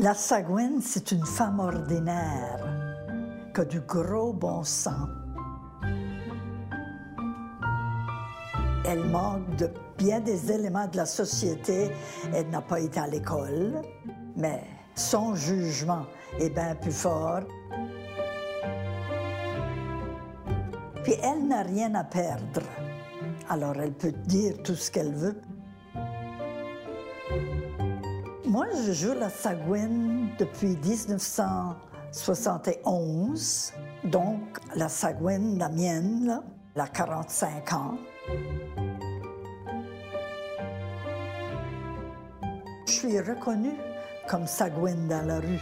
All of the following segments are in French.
La Sagouine, c'est une femme ordinaire qui a du gros bon sens. Elle manque de bien des éléments de la société. Elle n'a pas été à l'école, mais son jugement est bien plus fort. Puis elle n'a rien à perdre. Alors elle peut dire tout ce qu'elle veut. Moi, je joue la Sagouine depuis 1971. Donc, la Sagouine, la mienne, là, elle a 45 ans. Je suis reconnue comme Sagouine dans la rue.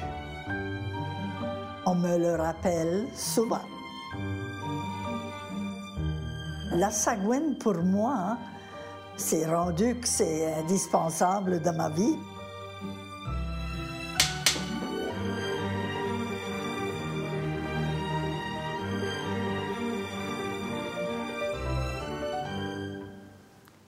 On me le rappelle souvent. La Sagouine, pour moi, c'est rendu que c'est indispensable dans ma vie.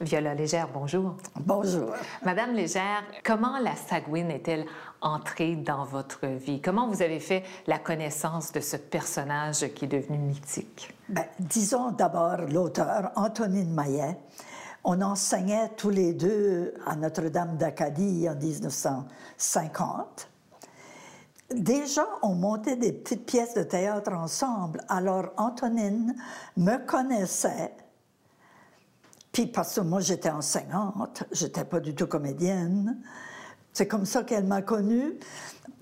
Viola Légère, bonjour. Bonjour. Madame Légère, comment la Sagouine est-elle entrée dans votre vie? Comment vous avez fait la connaissance de ce personnage qui est devenu mythique? Ben, disons d'abord l'auteur, Antonine Maillet. On enseignait tous les deux à Notre-Dame d'Acadie en 1950. Déjà, on montait des petites pièces de théâtre ensemble. Alors, Antonine me connaissait puis parce que moi, j'étais enseignante, j'étais pas du tout comédienne. C'est comme ça qu'elle m'a connue.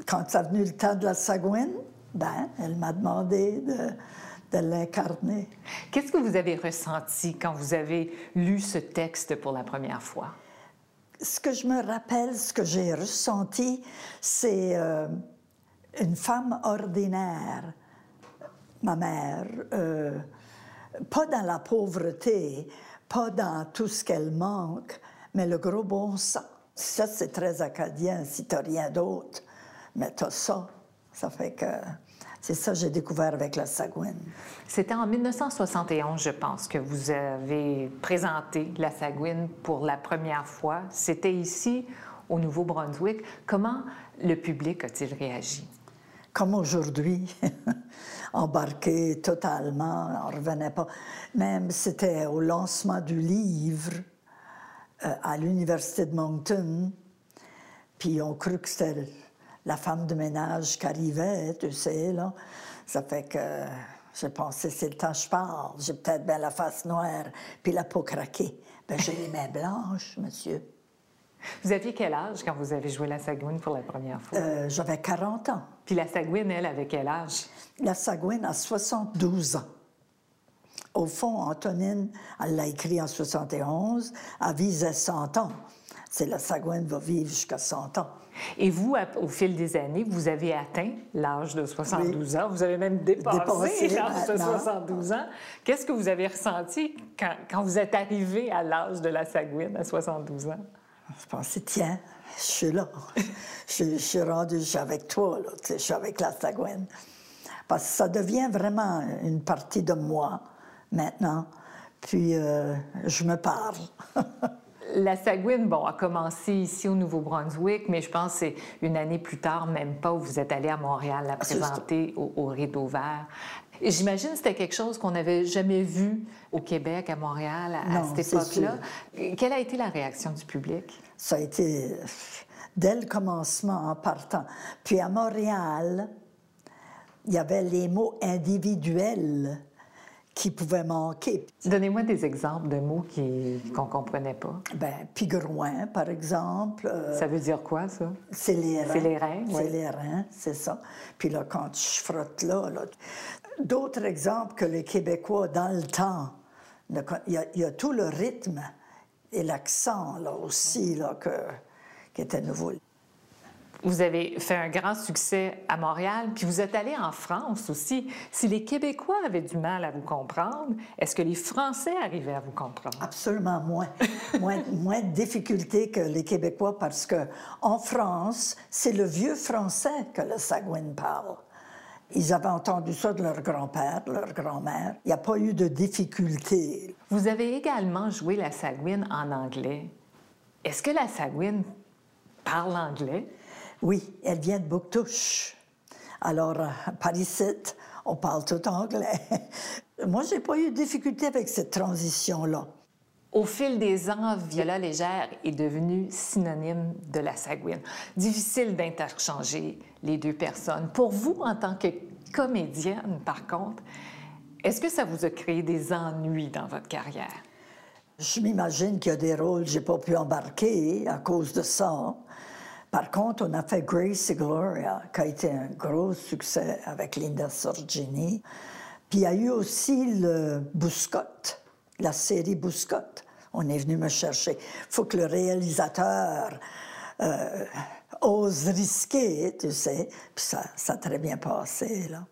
Quand ça venu le temps de la Sagouine, ben, elle m'a demandé de, de l'incarner. Qu'est-ce que vous avez ressenti quand vous avez lu ce texte pour la première fois? Ce que je me rappelle, ce que j'ai ressenti, c'est euh, une femme ordinaire, ma mère, euh, pas dans la pauvreté, pas dans tout ce qu'elle manque, mais le gros bon sens. Ça, c'est très acadien, si tu rien d'autre, mais tu ça. Ça fait que c'est ça que j'ai découvert avec la Sagouine. C'était en 1971, je pense, que vous avez présenté la Sagouine pour la première fois. C'était ici, au Nouveau-Brunswick. Comment le public a-t-il réagi? Comme aujourd'hui. embarqué totalement, on ne revenait pas. Même c'était au lancement du livre euh, à l'Université de Moncton, puis on crut que c'était la femme de ménage qui arrivait, tu sais, là. Ça fait que j'ai pensé, c'est le temps que je parle, j'ai peut-être bien la face noire, puis la peau craquée. Ben, j'ai les mains blanches, monsieur. Vous aviez quel âge quand vous avez joué la Sagouine pour la première fois? Euh, j'avais 40 ans. Puis la Sagouine, elle, avait quel âge? La Sagouine a 72 ans. Au fond, Antonine, elle l'a écrit en 71, elle visait 100 ans. C'est la Sagouine va vivre jusqu'à 100 ans. Et vous, au fil des années, vous avez atteint l'âge de 72 ans. Vous avez même dépassé, l'âge de 72 ans. Qu'est-ce que vous avez ressenti quand, quand vous êtes arrivé à l'âge de la Sagouine à 72 ans? Je pensais, tiens, je suis là. je, suis rendu, je suis avec toi, là, je suis avec la Sagouine. Parce que ça devient vraiment une partie de moi maintenant. Puis euh, je me parle. la Sagouine, bon, a commencé ici au Nouveau-Brunswick, mais je pense que c'est une année plus tard, même pas, où vous êtes allé à Montréal la présenter au, au Rideau Vert. J'imagine que c'était quelque chose qu'on n'avait jamais vu au Québec, à Montréal, à, cette époque-là. Quelle a été la réaction du public? Ça a été dès le commencement, en partant. Puis à Montréal, il y avait les mots individuels qui pouvaient manquer. Donnez-moi des exemples de mots qu'on ne comprenait pas. Ben, pigrouin, par exemple. Euh, ça veut dire quoi, ça? C'est les reins. C'est les reins, C'est les reins, c'est ça. Puis là, quand je frotte là, là D'autres exemples que les Québécois, dans le temps, il y a, tout le rythme et l'accent, là aussi, là, que, qui était nouveau. Vous avez fait un grand succès à Montréal, puis vous êtes allé en France aussi. Si les Québécois avaient du mal à vous comprendre, est-ce que les Français arrivaient à vous comprendre? Absolument moins. moins, moins de difficultés que les Québécois parce que en France, c'est le vieux français que le Sagouine parle. Ils avaient entendu ça de leur grand-père, de leur grand-mère. Il n'y a pas eu de difficulté. Vous avez également joué la Sagouine en anglais. Est-ce que la Sagouine parle anglais? Oui, elle vient de Bouctouche. Alors, euh, par ici, on parle tout anglais. Moi, j'ai pas eu de difficulté avec cette transition-là. Au fil des ans, Viola Légère est devenue synonyme de la Sagouine. Difficile d'interchanger les deux personnes. Pour vous, en tant que comédienne, par contre, est-ce que ça vous a créé des ennuis dans votre carrière? Je m'imagine qu'il y a des rôles que j'ai pas pu embarquer à cause de ça. Par contre, on a fait Grace et Gloria, qui a été un gros succès avec Linda Sorgini. Puis il y a eu aussi le Bouscotte, la série Bouscotte. On est venu me chercher. Il faut que le réalisateur euh, ose risquer, tu sais. Puis ça, ça a très bien passé, là.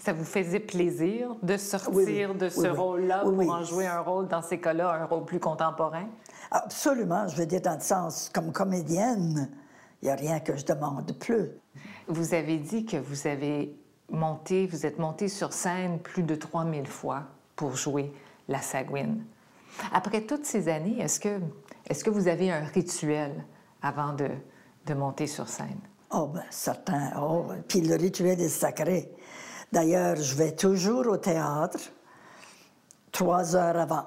Ça vous faisait plaisir de sortir de ce rôle-là pour en jouer un rôle, dans ces cas-là, un rôle plus contemporain? Absolument. Je veux dire, dans le sens, comme comédienne, il n'y a rien que je demande plus. Vous avez dit que vous avez monté, vous êtes monté sur scène plus de 3000 fois pour jouer la Sagouine. Après toutes ces années, est-ce que, est que vous avez un rituel avant de, de monter sur scène? Oh, bien, certain. Oh, puis le rituel est sacré. D'ailleurs, je vais toujours au théâtre trois heures avant.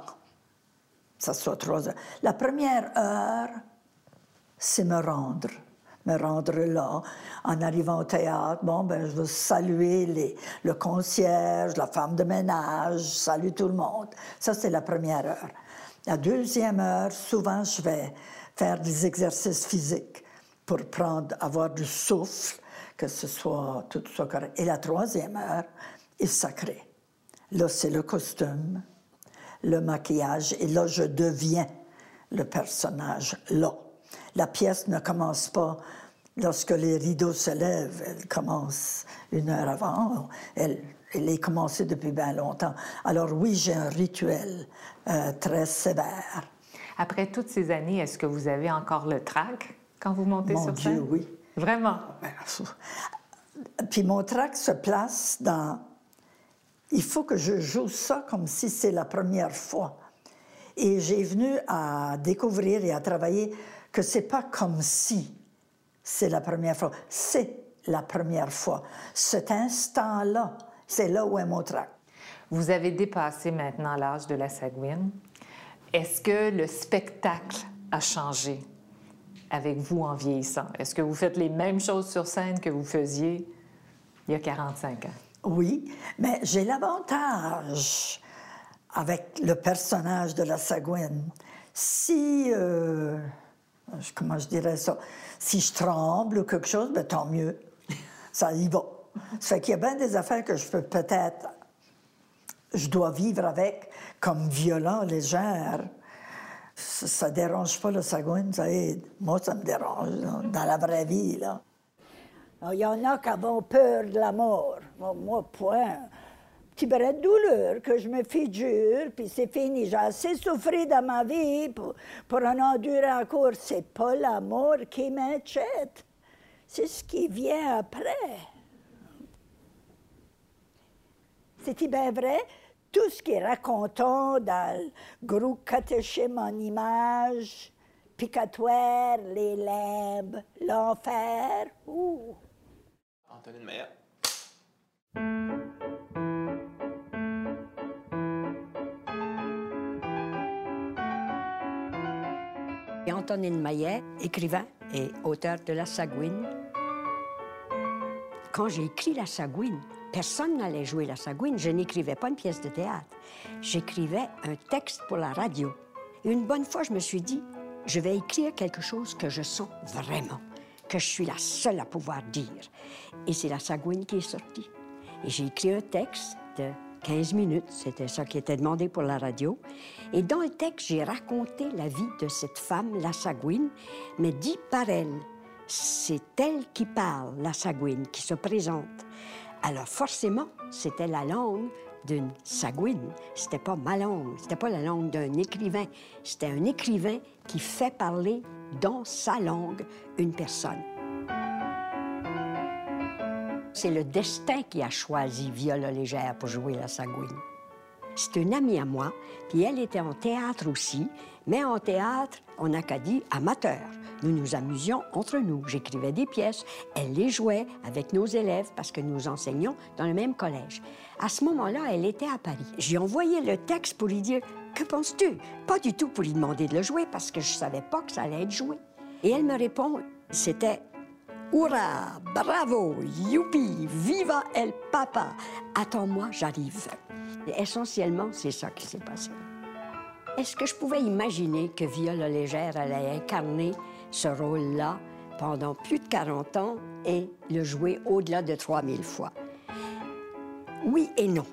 Ça soit trois heures. La première heure, c'est me rendre me rendre là. En arrivant au théâtre, bon, ben, je veux saluer les, le concierge, la femme de ménage, salue tout le monde. Ça, c'est la première heure. La deuxième heure, souvent, je vais faire des exercices physiques pour prendre, avoir du souffle, que ce soit tout soit correct. Et la troisième heure est sacrée. Là, c'est le costume, le maquillage, et là, je deviens le personnage là. La pièce ne commence pas lorsque les rideaux se lèvent, elle commence une heure avant. Elle, est commencée depuis bien longtemps. Alors oui, j'ai un rituel euh, très sévère. Après toutes ces années, est-ce que vous avez encore le trac quand vous montez mon sur Dieu, scène? oui. Vraiment? Ben, puis mon trac se place dans... Il faut que je joue ça comme si c'est la première fois. Et j'ai venu à découvrir et à travailler que c'est pas comme si c'est la première fois, c'est la première fois. Cet instant-là, c'est là où est mon trac. Vous avez dépassé maintenant l'âge de la sagouine. Est-ce que le spectacle a changé avec vous en vieillissant? Est-ce que vous faites les mêmes choses sur scène que vous faisiez il y a 45 ans? Oui, mais j'ai l'avantage avec le personnage de la sagouine. Si euh, comment je dirais ça, si je tremble ou quelque chose, ben, tant mieux. Ça y va. Ça fait qu'il y a bien des affaires que je peux peut-être, je dois vivre avec comme violent, légère. Ça, ne dérange pas le sagouine, ça aide. Moi, ça me dérange, dans la vraie vie, là. Il y en a qui ont peur de la mort. moi point brin de douleur que je me fais dur, puis c'est fini. J'ai assez souffert dans ma vie pour, pour en endurer encore. C'est pas la mort qui m'inquiète, c'est ce qui vient après. C'est bien vrai, tout ce qui est racontant dans le groupe catéchisme en images, picatoire, les limbes, l'enfer. Ouh. Antonine Meyer. Antonine Maillet, écrivain et auteur de La Sagouine. Quand j'ai écrit La Sagouine, personne n'allait jouer La Sagouine. Je n'écrivais pas une pièce de théâtre. J'écrivais un texte pour la radio. une bonne fois, je me suis dit, je vais écrire quelque chose que je sens vraiment, que je suis la seule à pouvoir dire. Et c'est La Sagouine qui est sortie. Et j'ai écrit un texte de 15 minutes, c'était ça qui était demandé pour la radio. Et dans le texte, j'ai raconté la vie de cette femme, la Sagouine, mais dit par elle. C'est elle qui parle, la Sagouine, qui se présente. Alors forcément, c'était la langue d'une Sagouine. C'était pas ma langue, c'était pas la langue d'un écrivain. C'était un écrivain qui fait parler dans sa langue une personne. C'est le destin qui a choisi Viola Légère pour jouer la Sagouine. C'est une amie à moi, puis elle était en théâtre aussi, mais en théâtre, en Acadie, amateur. Nous nous amusions entre nous. J'écrivais des pièces, elle les jouait avec nos élèves parce que nous enseignions dans le même collège. À ce moment-là, elle était à Paris. J'ai envoyé le texte pour lui dire Que penses-tu Pas du tout pour lui demander de le jouer parce que je savais pas que ça allait être joué. Et elle me répond C'était Hurrah, bravo, youpi, viva el papa. Attends-moi, j'arrive. Essentiellement, c'est ça qui s'est passé. Est-ce que je pouvais imaginer que Viola Légère allait incarner ce rôle-là pendant plus de 40 ans et le jouer au-delà de 3000 fois? Oui et non.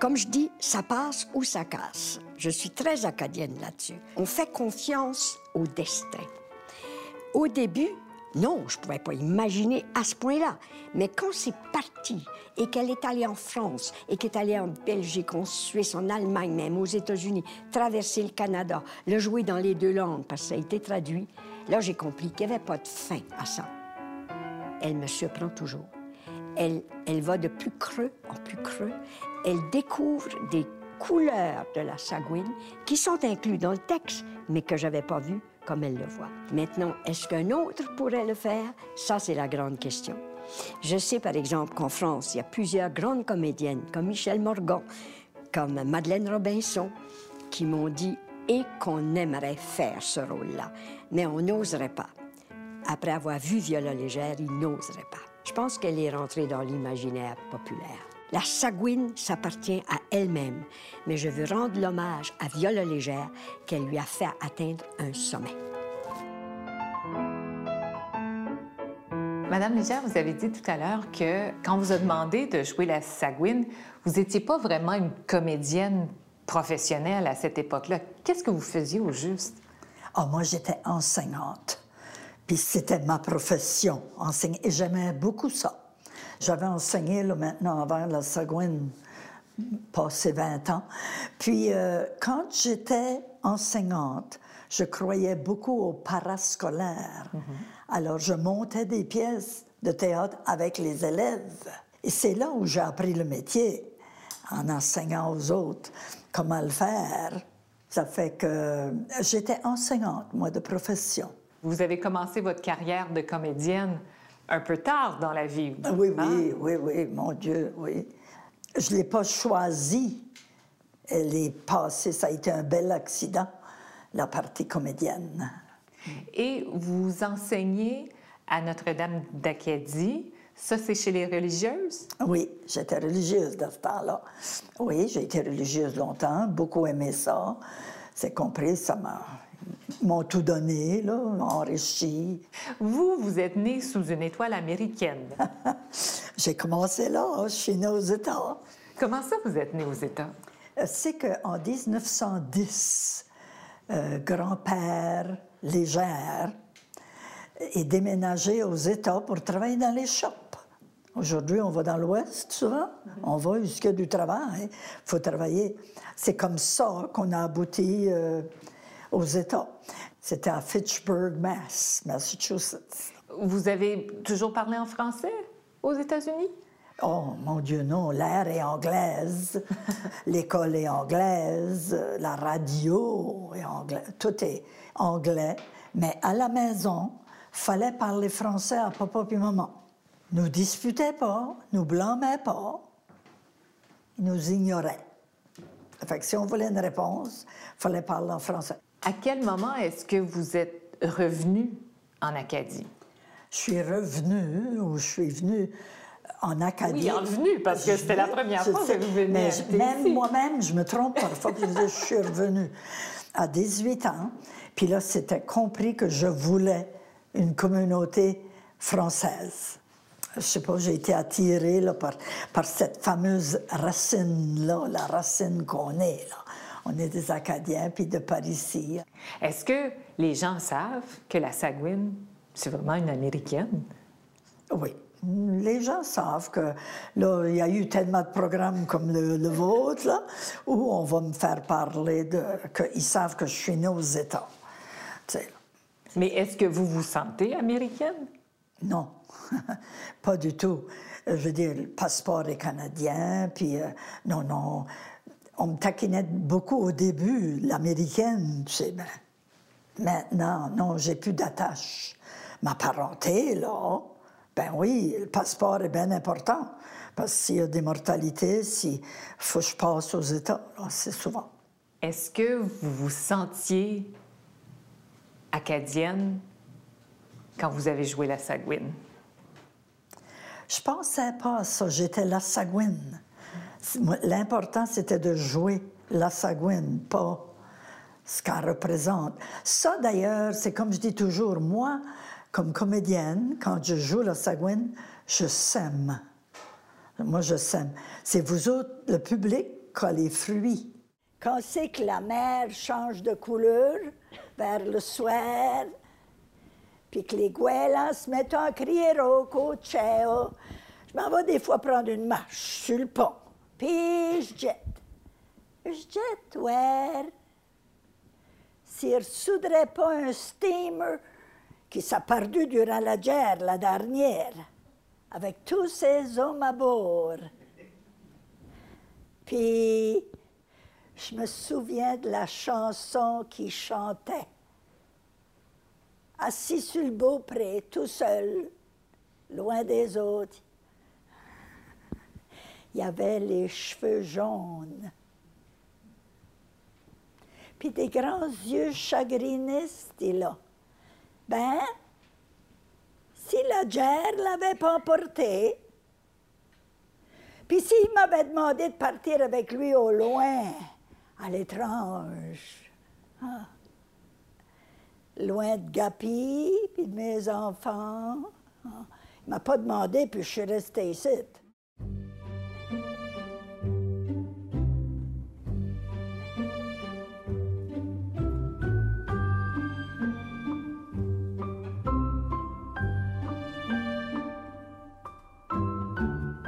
Comme je dis, ça passe ou ça casse. Je suis très acadienne là-dessus. On fait confiance au destin. Au début, non, je ne pouvais pas imaginer à ce point-là. Mais quand c'est parti et qu'elle est allée en France et qu'elle est allée en Belgique, en Suisse, en Allemagne même, aux États-Unis, traverser le Canada, le jouer dans les deux langues parce que ça a été traduit, là j'ai compris qu'il n'y avait pas de fin à ça. Elle me surprend toujours. Elle, elle va de plus creux en plus creux. Elle découvre des couleurs de la sagouine qui sont incluses dans le texte, mais que j'avais pas vues comme elle le voit. Maintenant, est-ce qu'un autre pourrait le faire? Ça, c'est la grande question. Je sais, par exemple, qu'en France, il y a plusieurs grandes comédiennes, comme Michel Morgan, comme Madeleine Robinson, qui m'ont dit et qu'on aimerait faire ce rôle-là, mais on n'oserait pas. Après avoir vu Viola Légère, il n'oserait pas. Je pense qu'elle est rentrée dans l'imaginaire populaire. La sagouine s'appartient à elle-même, mais je veux rendre l'hommage à Viola Légère qu'elle lui a fait atteindre un sommet. Madame Légère, vous avez dit tout à l'heure que quand on vous a demandé de jouer la sagouine, vous n'étiez pas vraiment une comédienne professionnelle à cette époque-là. Qu'est-ce que vous faisiez au juste? Ah, moi, j'étais enseignante. Puis c'était ma profession, enseigner. Et j'aimais beaucoup ça. J'avais enseigné là, maintenant avant la Sagouine, passé 20 ans. Puis euh, quand j'étais enseignante, je croyais beaucoup au parascolaire. Alors je montais des pièces de théâtre avec les élèves. Et c'est là où j'ai appris le métier, en enseignant aux autres comment le faire. Ça fait que j'étais enseignante, moi, de profession. Vous avez commencé votre carrière de comédienne un peu tard dans la vie. Ah Oui, hein? oui, oui, oui, mon Dieu, oui. Je ne l'ai pas choisie. Elle est passée, ça a été un bel accident, la partie comédienne. Et vous enseignez à Notre-Dame d'Acadie. Ça, c'est chez les religieuses? Oui, j'étais religieuse dans ce temps-là. Oui, j'ai été religieuse longtemps, beaucoup aimé ça. C'est compris, ça m'a m'ont tout donné, là, enrichi. Vous, vous êtes né sous une étoile américaine. J'ai commencé là, je suis née aux États. Comment ça, vous êtes né aux États? Euh, C'est qu'en 1910, euh, grand-père Légère est déménagé aux États pour travailler dans les shops. Aujourd'hui, on va dans l'Ouest souvent. On va jusqu'à du travail. Il faut travailler. C'est comme ça qu'on a abouti euh, aux États. C'était à Fitchburg, Mass, Massachusetts. Vous avez toujours parlé en français aux États-Unis? Oh, mon Dieu, non, l'air est anglaise, l'école est anglaise, la radio est anglaise, tout est anglais. Mais à la maison, fallait parler français à papa et maman. Nous disputaient pas, nous blâmaient pas, ils nous ignoraient. Fait que si on voulait une réponse, fallait parler en français. À quel moment est-ce que vous êtes revenu en Acadie? Je suis revenue ou je suis venue en Acadie. Oui, en venue, parce que c'était la première fois que vous venez Mais je- même moi-même, je me trompe parfois je dis, je suis revenue à 18 ans. Puis là, c'était compris que je voulais une communauté française. Je sais pas, j'ai été attirée là, par, par cette fameuse racine-là, la racine qu'on est. Là. On est des Acadiens, puis de par ici. Est-ce que les gens savent que la Sagouine, c'est vraiment une Américaine? Oui. Les gens savent que là, il y a eu tellement de programmes comme le, le vôtre, là, où on va me faire parler de. qu'ils savent que je suis née aux États. Mais est-ce que vous vous sentez américaine? non, pas du tout. Je veux dire, le passeport est canadien, puis euh, non, non. On me taquinait beaucoup au début, l'américaine, tu sais, ben, maintenant, non, j'ai plus d'attache. Ma parenté, là, ben oui, le passeport est bien important. Parce que s'il y a des mortalités, s'il faut que je passe aux États, c'est souvent. Est-ce que vous vous sentiez acadienne quand vous avez joué la Sagouine? Je pensais pas à ça. J'étais la Sagouine. L'important, c'était de jouer la Sagouine, pas ce qu'elle représente. Ça, d'ailleurs, c'est comme je dis toujours, moi, comme comédienne, quand je joue la Sagouine, je sème. Moi, je sème. C'est vous autres, le public, qui les fruits. Quand c'est que la mer change de couleur vers le soir, puis que les goélands se mettent à crier au cocheo, je m'en vais des fois prendre une marche sur le pont, puis je jette. Je jette, ouais. S'il ne soudrait pas un steamer qui s'est perdu durant la guerre, la dernière, avec tous ces hommes à bord. Puis, je me souviens de la chanson qu'il chantait. Assis sur le beau pré, tout seul, loin des autres. Il avait les cheveux jaunes. Puis des grands yeux chagrinistes, il a. Ben, si la guerre l'avait pas emporté, puis s'il m'avait demandé de partir avec lui au loin, à l'étrange, ah, loin de Gapi, puis de mes enfants, ah, il m'a pas demandé, puis je suis restée ici.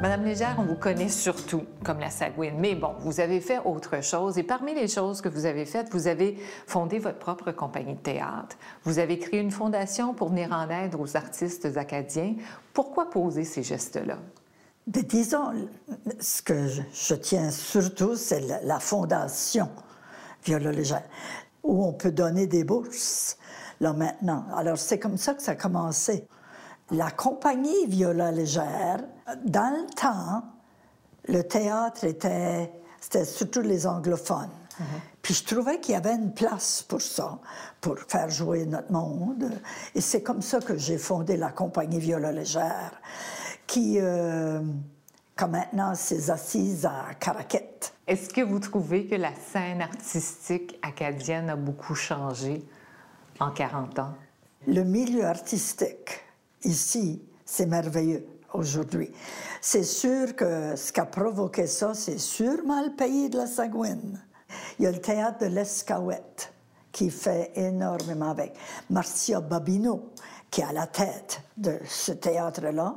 Madame Légère, on vous connaît surtout comme la Sagouine, mais bon, vous avez fait autre chose et parmi les choses que vous avez faites, vous avez fondé votre propre compagnie de théâtre. Vous avez créé une fondation pour venir en aide aux artistes acadiens. Pourquoi poser ces gestes-là? Ben, disons, ce que je, tiens surtout, c'est la, fondation Viola Légère, où on peut donner des bourses, là maintenant. Alors, c'est comme ça que ça a commencé. La compagnie Viola Légère, dans le temps, le théâtre était, c'était surtout les anglophones. Mhm. Puis je trouvais qu'il y avait une place pour ça, pour faire jouer notre monde. Et c'est comme ça que j'ai fondé la compagnie Viola Légère, qui, euh, comme maintenant, s'est assise à Caraquette. Est-ce que vous trouvez que la scène artistique acadienne a beaucoup changé en 40 ans? Le milieu artistique ici, c'est merveilleux aujourd'hui. C'est sûr que ce qui a provoqué ça, c'est sûrement le pays de la Sagouine. Il y a le théâtre de l'Escaouette qui fait énormément avec Marcia Babineau, qui est à la tête de ce théâtre-là,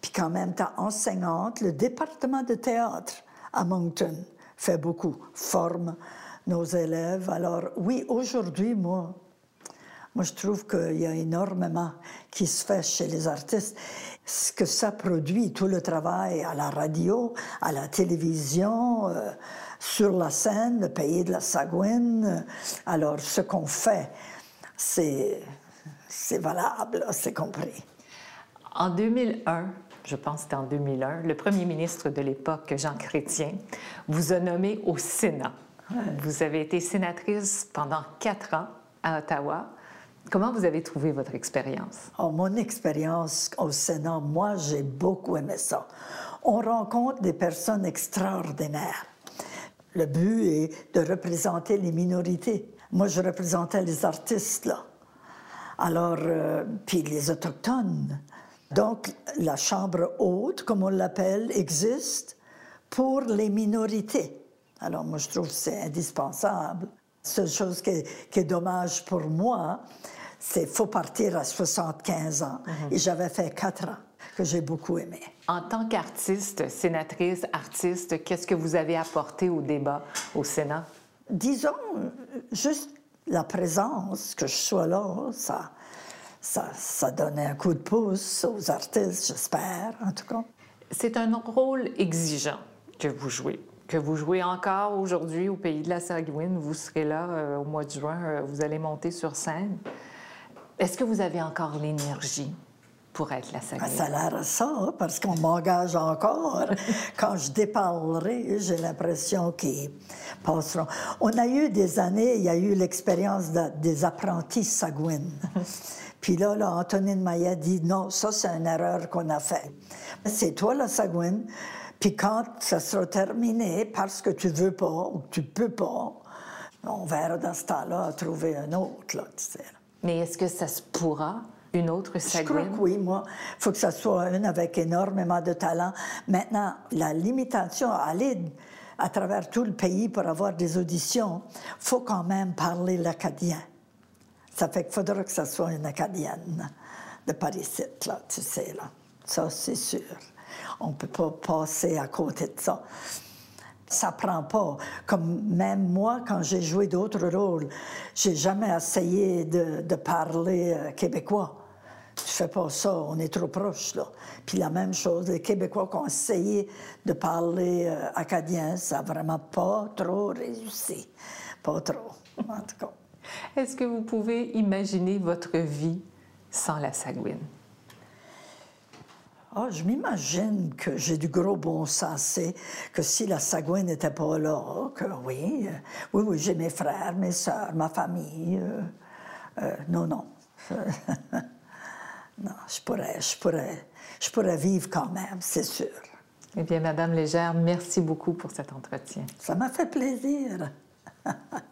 puis qu'en même temps enseignante, le département de théâtre à Moncton fait beaucoup, forme nos élèves. Alors oui, aujourd'hui, moi, moi, je trouve qu'il y a énormément qui se fait chez les artistes. Ce que ça produit, tout le travail à la radio, à la télévision, euh, sur la scène, le pays de la Sagouine. Alors, ce qu'on fait, c'est, c'est valable, c'est compris. En 2001, je pense que c'était en 2001, le premier ministre de l'époque, Jean Chrétien, vous a nommé au Sénat. Vous avez été sénatrice pendant quatre ans à Ottawa. Comment vous avez trouvé votre expérience? Oh, mon expérience au Sénat, moi, j'ai beaucoup aimé ça. On rencontre des personnes extraordinaires. Le but est de représenter les minorités. Moi, je représentais les artistes, là. Alors, euh, puis les Autochtones. Donc, la Chambre haute, comme on l'appelle, existe pour les minorités. Alors, moi, je trouve que c'est indispensable. Seule chose qui est, dommage pour moi, c'est faut partir à 75 ans. Mhm. Et j'avais fait quatre ans que j'ai beaucoup aimé. En tant qu'artiste, sénatrice, artiste, qu'est-ce que vous avez apporté au débat au Sénat? Disons, juste la présence, que je sois là, ça, ça, ça donnait un coup de pouce aux artistes, j'espère, en tout cas. C'est un rôle exigeant que vous jouez que vous jouez encore aujourd'hui au pays de la Sagouine. Vous serez là euh, au mois de juin, euh, vous allez monter sur scène. Est-ce que vous avez encore l'énergie pour être la Sagouine? Ça a l'air à ça, hein, parce qu'on m'engage encore. Quand je déparlerai, j'ai l'impression qu'ils passeront. On a eu des années, il y a eu l'expérience des apprentis Sagouines. Puis là, là, Antonine Maillet dit non, ça, c'est une erreur qu'on a faite. C'est toi, la Sagouine. Puis quand ça sera terminé, parce que tu veux pas ou que tu peux pas, on verra dans ce temps-là trouver un autre, là, tu sais. Mais est-ce que ça se pourra, une autre Je crois que oui, moi. Il faut que ça soit une avec énormément de talent. Maintenant, la limitation à aller à travers tout le pays pour avoir des auditions, faut quand même parler l'acadien. Ça fait qu'il faudra que ça soit une acadienne de Paris, là, tu sais, là. Ça, c'est sûr. On ne peut pas passer à côté de ça. Ça prend pas. Comme même moi, quand j'ai joué d'autres rôles, j'ai jamais essayé de, parler euh, québécois. Tu fais pas ça, on est trop proche, là. Puis la même chose, les Québécois qui ont essayé de parler euh, acadien, ça n'a vraiment pas trop réussi. Pas trop, en tout cas. Est-ce que vous pouvez imaginer votre vie sans la Sagouine? Ah, je m'imagine que j'ai du gros bon sens, que si la Sagouine n'était pas là, que oui, euh, oui, oui, j'ai mes frères, mes sœurs, ma famille. Euh, euh, non, non. non, je pourrais, je, pourrais, je pourrais vivre quand même, c'est sûr. Eh bien, Madame Légère, merci beaucoup pour cet entretien. Ça m'a fait plaisir.